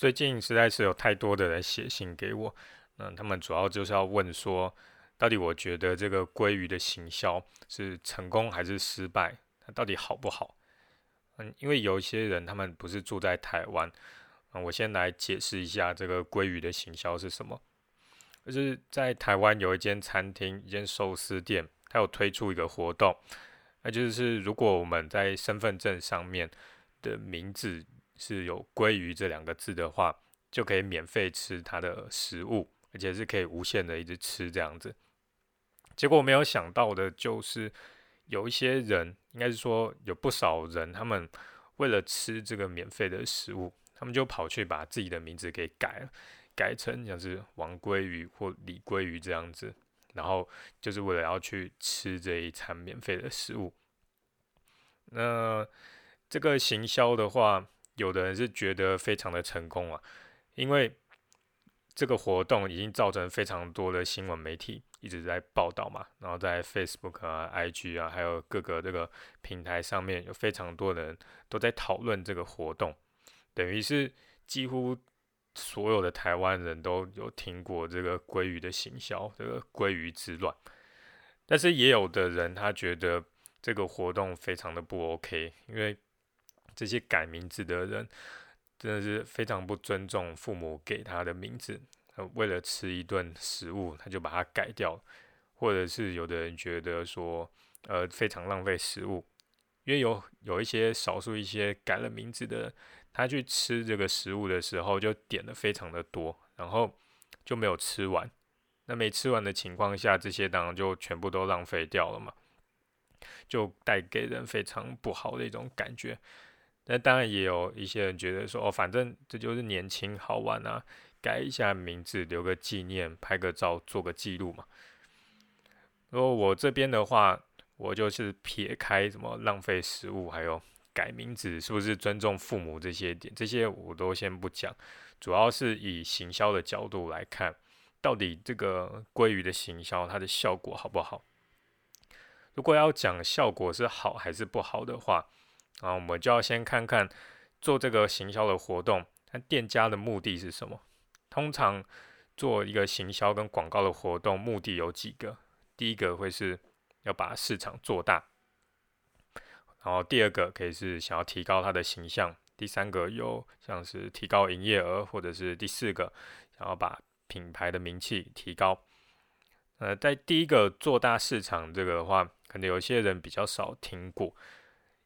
最近实在是有太多的人写信给我，嗯，他们主要就是要问说，到底我觉得这个鲑鱼的行销是成功还是失败？它到底好不好？嗯，因为有一些人他们不是住在台湾，嗯，我先来解释一下这个鲑鱼的行销是什么。就是在台湾有一间餐厅，一间寿司店，它有推出一个活动，那就是如果我们在身份证上面的名字是有“鲑鱼”这两个字的话，就可以免费吃它的食物，而且是可以无限的一直吃这样子。结果我没有想到的就是。有一些人，应该是说有不少人，他们为了吃这个免费的食物，他们就跑去把自己的名字给改了，改成像是王鲑鱼或李鲑鱼这样子，然后就是为了要去吃这一餐免费的食物。那这个行销的话，有的人是觉得非常的成功啊，因为这个活动已经造成非常多的新闻媒体。一直在报道嘛，然后在 Facebook 啊、IG 啊，还有各个这个平台上面有非常多人都在讨论这个活动，等于是几乎所有的台湾人都有听过这个鲑鱼的行销，这个鲑鱼之乱。但是也有的人他觉得这个活动非常的不 OK，因为这些改名字的人真的是非常不尊重父母给他的名字。为了吃一顿食物，他就把它改掉，或者是有的人觉得说，呃，非常浪费食物，因为有有一些少数一些改了名字的，他去吃这个食物的时候就点的非常的多，然后就没有吃完，那没吃完的情况下，这些当然就全部都浪费掉了嘛，就带给人非常不好的一种感觉。那当然也有一些人觉得说，哦，反正这就是年轻好玩啊。改一下名字，留个纪念，拍个照，做个记录嘛。如果我这边的话，我就是撇开什么浪费食物，还有改名字，是不是尊重父母这些点，这些我都先不讲。主要是以行销的角度来看，到底这个鲑鱼的行销它的效果好不好？如果要讲效果是好还是不好的话，啊，我们就要先看看做这个行销的活动，那店家的目的是什么。通常做一个行销跟广告的活动，目的有几个。第一个会是要把市场做大，然后第二个可以是想要提高它的形象，第三个有像是提高营业额，或者是第四个想要把品牌的名气提高。呃，在第一个做大市场这个的话，可能有些人比较少听过，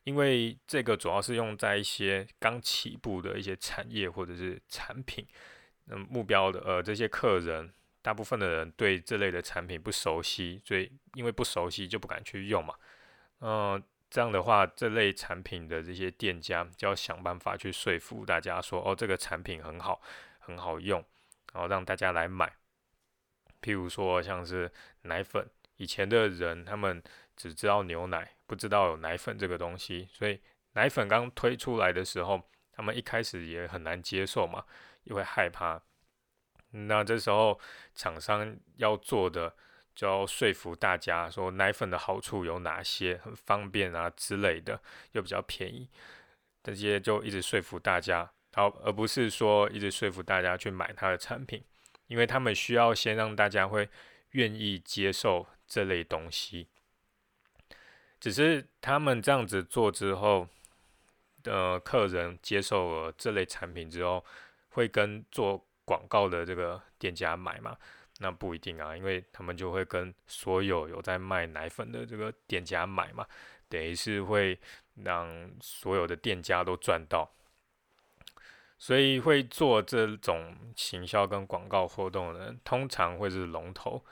因为这个主要是用在一些刚起步的一些产业或者是产品。那目标的呃这些客人，大部分的人对这类的产品不熟悉，所以因为不熟悉就不敢去用嘛。嗯，这样的话，这类产品的这些店家就要想办法去说服大家说，哦，这个产品很好，很好用，然后让大家来买。譬如说像是奶粉，以前的人他们只知道牛奶，不知道有奶粉这个东西，所以奶粉刚推出来的时候，他们一开始也很难接受嘛。也会害怕，那这时候厂商要做的就要说服大家说奶粉的好处有哪些，很方便啊之类的，又比较便宜，这些就一直说服大家，好，而不是说一直说服大家去买它的产品，因为他们需要先让大家会愿意接受这类东西，只是他们这样子做之后的客人接受了这类产品之后。会跟做广告的这个店家买嘛？那不一定啊，因为他们就会跟所有有在卖奶粉的这个店家买嘛，等于是会让所有的店家都赚到。所以会做这种行销跟广告活动的人，通常会是龙头。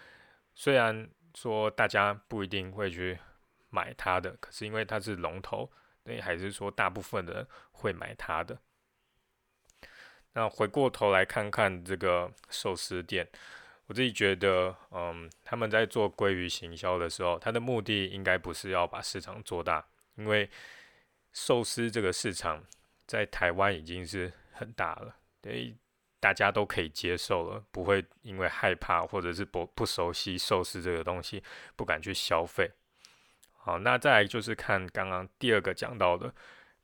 虽然说大家不一定会去买它的，可是因为它是龙头，所以还是说大部分的人会买它的。那回过头来看看这个寿司店，我自己觉得，嗯，他们在做鲑鱼行销的时候，他的目的应该不是要把市场做大，因为寿司这个市场在台湾已经是很大了，对大家都可以接受了，不会因为害怕或者是不不熟悉寿司这个东西不敢去消费。好，那再来就是看刚刚第二个讲到的，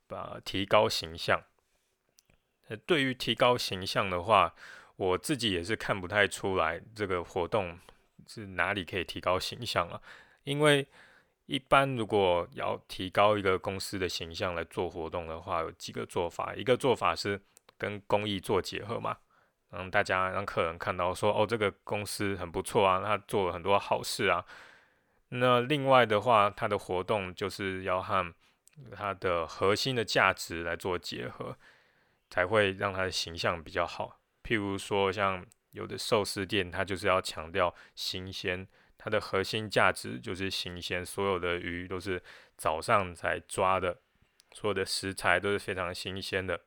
把提高形象。呃，对于提高形象的话，我自己也是看不太出来这个活动是哪里可以提高形象啊。因为一般如果要提高一个公司的形象来做活动的话，有几个做法。一个做法是跟公益做结合嘛，让大家让客人看到说，哦，这个公司很不错啊，他做了很多好事啊。那另外的话，它的活动就是要和它的核心的价值来做结合。才会让它的形象比较好。譬如说，像有的寿司店，它就是要强调新鲜，它的核心价值就是新鲜，所有的鱼都是早上才抓的，所有的食材都是非常新鲜的。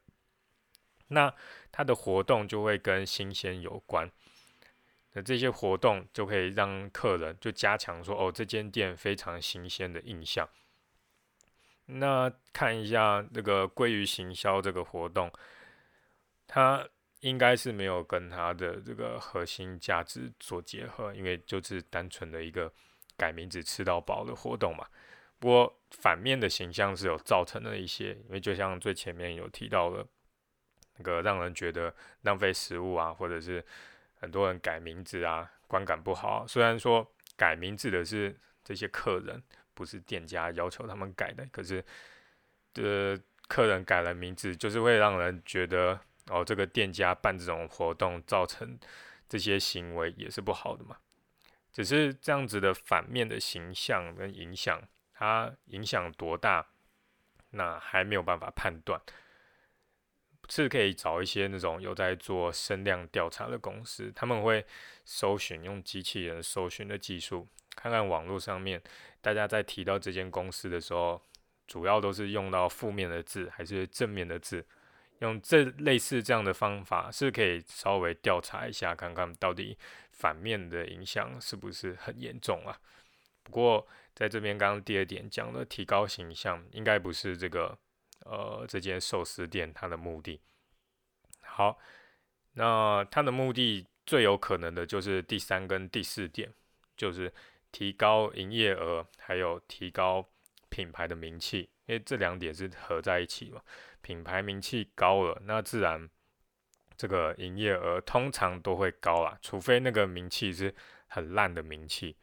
那它的活动就会跟新鲜有关。那这些活动就可以让客人就加强说，哦，这间店非常新鲜的印象。那看一下这个鲑鱼行销这个活动，它应该是没有跟它的这个核心价值做结合，因为就是单纯的一个改名字吃到饱的活动嘛。不过反面的形象是有造成的一些，因为就像最前面有提到的，那个让人觉得浪费食物啊，或者是很多人改名字啊，观感不好。虽然说改名字的是这些客人。不是店家要求他们改的，可是的客人改了名字，就是会让人觉得哦，这个店家办这种活动造成这些行为也是不好的嘛。只是这样子的反面的形象跟影响，它影响多大，那还没有办法判断。是可以找一些那种有在做声量调查的公司，他们会搜寻用机器人搜寻的技术。看看网络上面，大家在提到这间公司的时候，主要都是用到负面的字还是正面的字？用这类似这样的方法，是可以稍微调查一下，看看到底反面的影响是不是很严重啊？不过在这边刚刚第二点讲的提高形象，应该不是这个呃这间寿司店它的目的。好，那它的目的最有可能的就是第三跟第四点，就是。提高营业额，还有提高品牌的名气，因为这两点是合在一起嘛。品牌名气高了，那自然这个营业额通常都会高啦，除非那个名气是很烂的名气。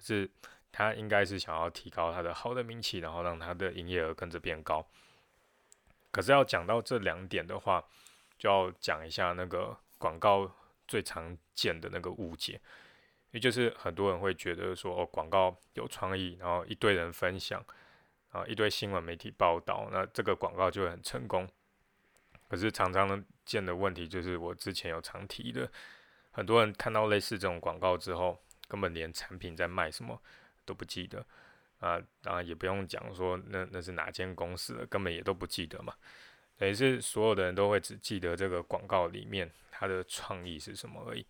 是他应该是想要提高他的好的名气，然后让他的营业额跟着变高。可是要讲到这两点的话，就要讲一下那个广告最常见的那个误解。也就是很多人会觉得说，哦，广告有创意，然后一堆人分享，啊，一堆新闻媒体报道，那这个广告就会很成功。可是常常见的问题就是，我之前有常提的，很多人看到类似这种广告之后，根本连产品在卖什么都不记得，啊，当然也不用讲说那那是哪间公司的，根本也都不记得嘛。等于是所有的人都会只记得这个广告里面它的创意是什么而已。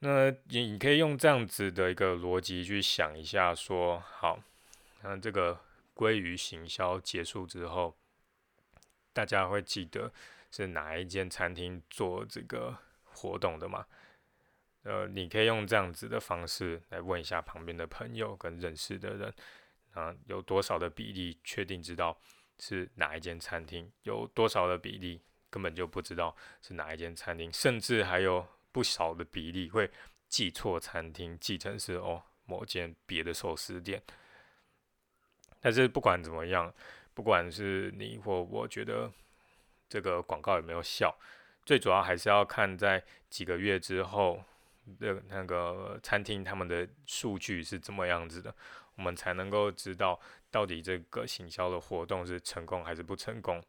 那你你可以用这样子的一个逻辑去想一下，说好，那这个鲑鱼行销结束之后，大家会记得是哪一间餐厅做这个活动的吗？呃，你可以用这样子的方式来问一下旁边的朋友跟认识的人，啊，有多少的比例确定知道是哪一间餐厅？有多少的比例根本就不知道是哪一间餐厅，甚至还有。不少的比例会记错餐厅，记成是哦某间别的寿司店。但是不管怎么样，不管是你或我觉得这个广告有没有效，最主要还是要看在几个月之后的那个餐厅他们的数据是怎么样子的，我们才能够知道到底这个行销的活动是成功还是不成功。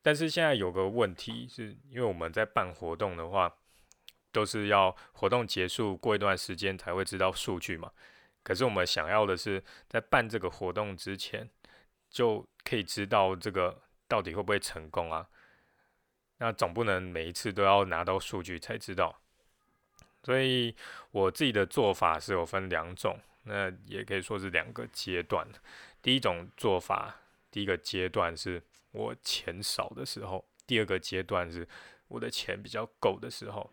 但是现在有个问题，是因为我们在办活动的话，都是要活动结束过一段时间才会知道数据嘛。可是我们想要的是在办这个活动之前，就可以知道这个到底会不会成功啊？那总不能每一次都要拿到数据才知道。所以我自己的做法是有分两种，那也可以说是两个阶段。第一种做法，第一个阶段是。我钱少的时候，第二个阶段是我的钱比较够的时候。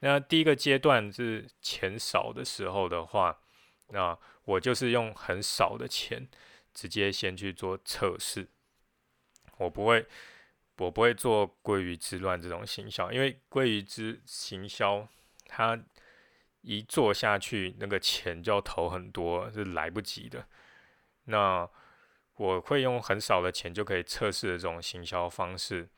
那第一个阶段是钱少的时候的话，那我就是用很少的钱直接先去做测试。我不会，我不会做鲑鱼之乱这种行销，因为鲑鱼之行销，它一做下去，那个钱就要投很多，是来不及的。那我会用很少的钱就可以测试的这种行销方式，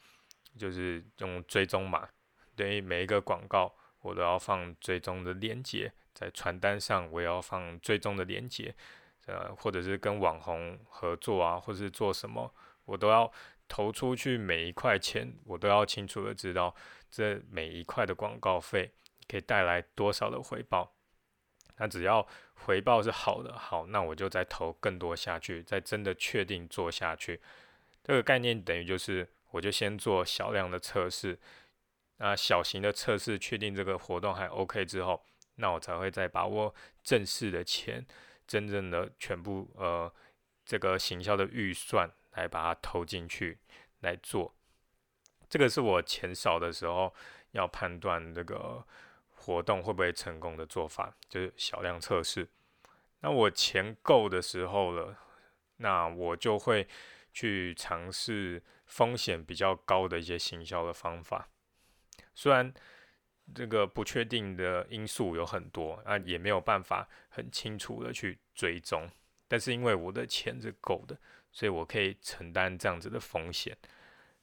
就是用追踪码，对于每一个广告我都要放追踪的链接，在传单上我也要放追踪的链接，呃，或者是跟网红合作啊，或者是做什么，我都要投出去每一块钱，我都要清楚的知道这每一块的广告费可以带来多少的回报。那只要回报是好的，好，那我就再投更多下去，再真的确定做下去。这个概念等于就是，我就先做小量的测试，那小型的测试确定这个活动还 OK 之后，那我才会再把握正式的钱，真正的全部呃这个行销的预算来把它投进去来做。这个是我钱少的时候要判断这个。活动会不会成功的做法就是小量测试。那我钱够的时候了，那我就会去尝试风险比较高的一些行销的方法。虽然这个不确定的因素有很多啊，也没有办法很清楚的去追踪，但是因为我的钱是够的，所以我可以承担这样子的风险。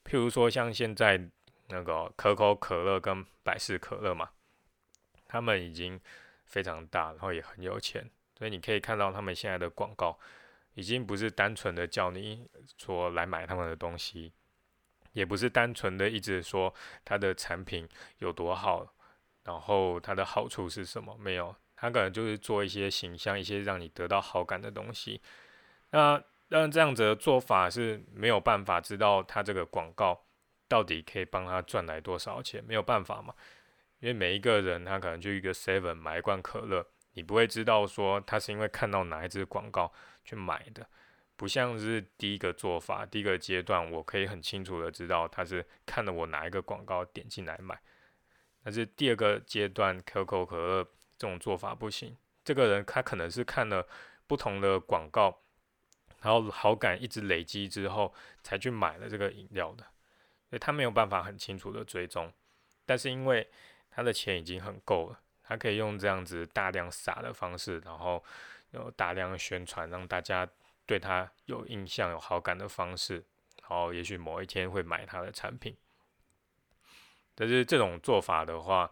譬如说像现在那个可口可乐跟百事可乐嘛。他们已经非常大，然后也很有钱，所以你可以看到他们现在的广告，已经不是单纯的叫你说来买他们的东西，也不是单纯的一直说它的产品有多好，然后它的好处是什么？没有，他可能就是做一些形象，一些让你得到好感的东西。那那这样子的做法是没有办法知道他这个广告到底可以帮他赚来多少钱，没有办法嘛。因为每一个人他可能就一个 seven 买一罐可乐，你不会知道说他是因为看到哪一支广告去买的，不像是第一个做法，第一个阶段我可以很清楚的知道他是看了我哪一个广告点进来买。但是第二个阶段可口可乐这种做法不行，这个人他可能是看了不同的广告，然后好感一直累积之后才去买了这个饮料的，所以他没有办法很清楚的追踪，但是因为他的钱已经很够了，他可以用这样子大量撒的方式，然后有大量宣传，让大家对他有印象、有好感的方式，然后也许某一天会买他的产品。但是这种做法的话，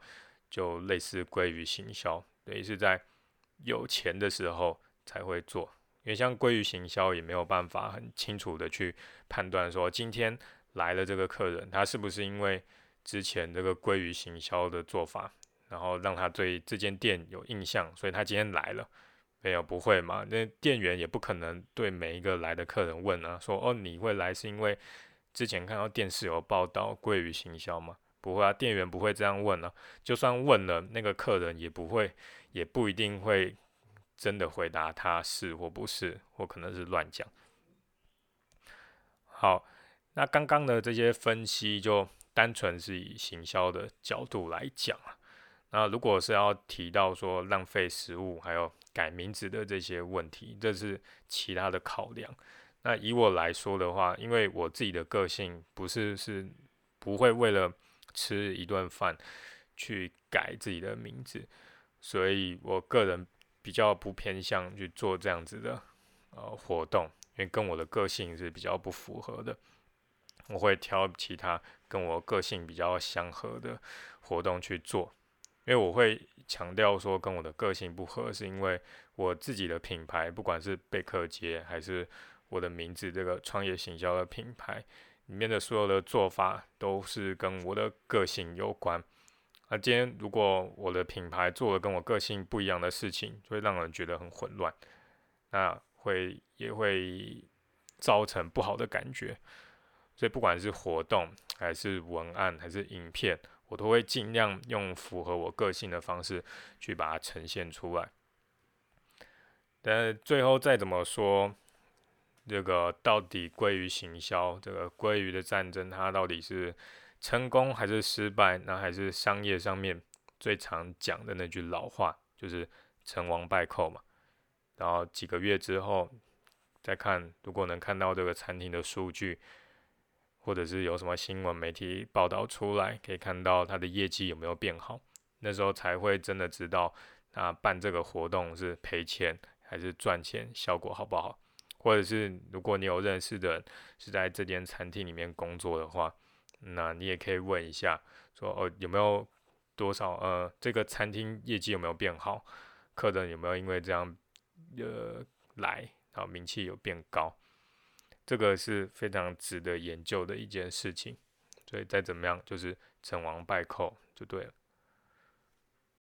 就类似归于行销，等于是在有钱的时候才会做。因为像鲑鱼行销也没有办法很清楚的去判断说，今天来了这个客人，他是不是因为。之前这个鲑鱼行销的做法，然后让他对这间店有印象，所以他今天来了。没有不会嘛？那店员也不可能对每一个来的客人问啊，说哦你会来是因为之前看到电视有报道鲑鱼行销吗？不会啊，店员不会这样问啊。就算问了，那个客人也不会，也不一定会真的回答他是或不是，或可能是乱讲。好，那刚刚的这些分析就。单纯是以行销的角度来讲啊，那如果是要提到说浪费食物，还有改名字的这些问题，这是其他的考量。那以我来说的话，因为我自己的个性不是是不会为了吃一顿饭去改自己的名字，所以我个人比较不偏向去做这样子的呃活动，因为跟我的个性是比较不符合的。我会挑其他跟我个性比较相合的活动去做，因为我会强调说跟我的个性不合，是因为我自己的品牌，不管是贝克街还是我的名字这个创业行销的品牌里面的所有的做法，都是跟我的个性有关。那今天如果我的品牌做了跟我个性不一样的事情，就会让人觉得很混乱，那会也会造成不好的感觉。所以不管是活动还是文案还是影片，我都会尽量用符合我个性的方式去把它呈现出来。但最后再怎么说，这个到底鲑鱼行销，这个鲑鱼的战争，它到底是成功还是失败？那还是商业上面最常讲的那句老话，就是成王败寇嘛。然后几个月之后再看，如果能看到这个餐厅的数据。或者是有什么新闻媒体报道出来，可以看到他的业绩有没有变好，那时候才会真的知道他办这个活动是赔钱还是赚钱，效果好不好。或者是如果你有认识的是在这间餐厅里面工作的话，那你也可以问一下，说哦有没有多少呃这个餐厅业绩有没有变好，客人有没有因为这样呃来，然后名气有变高，这个是非常值得研究的一件事情。所以再怎么样就是成王败寇就对了。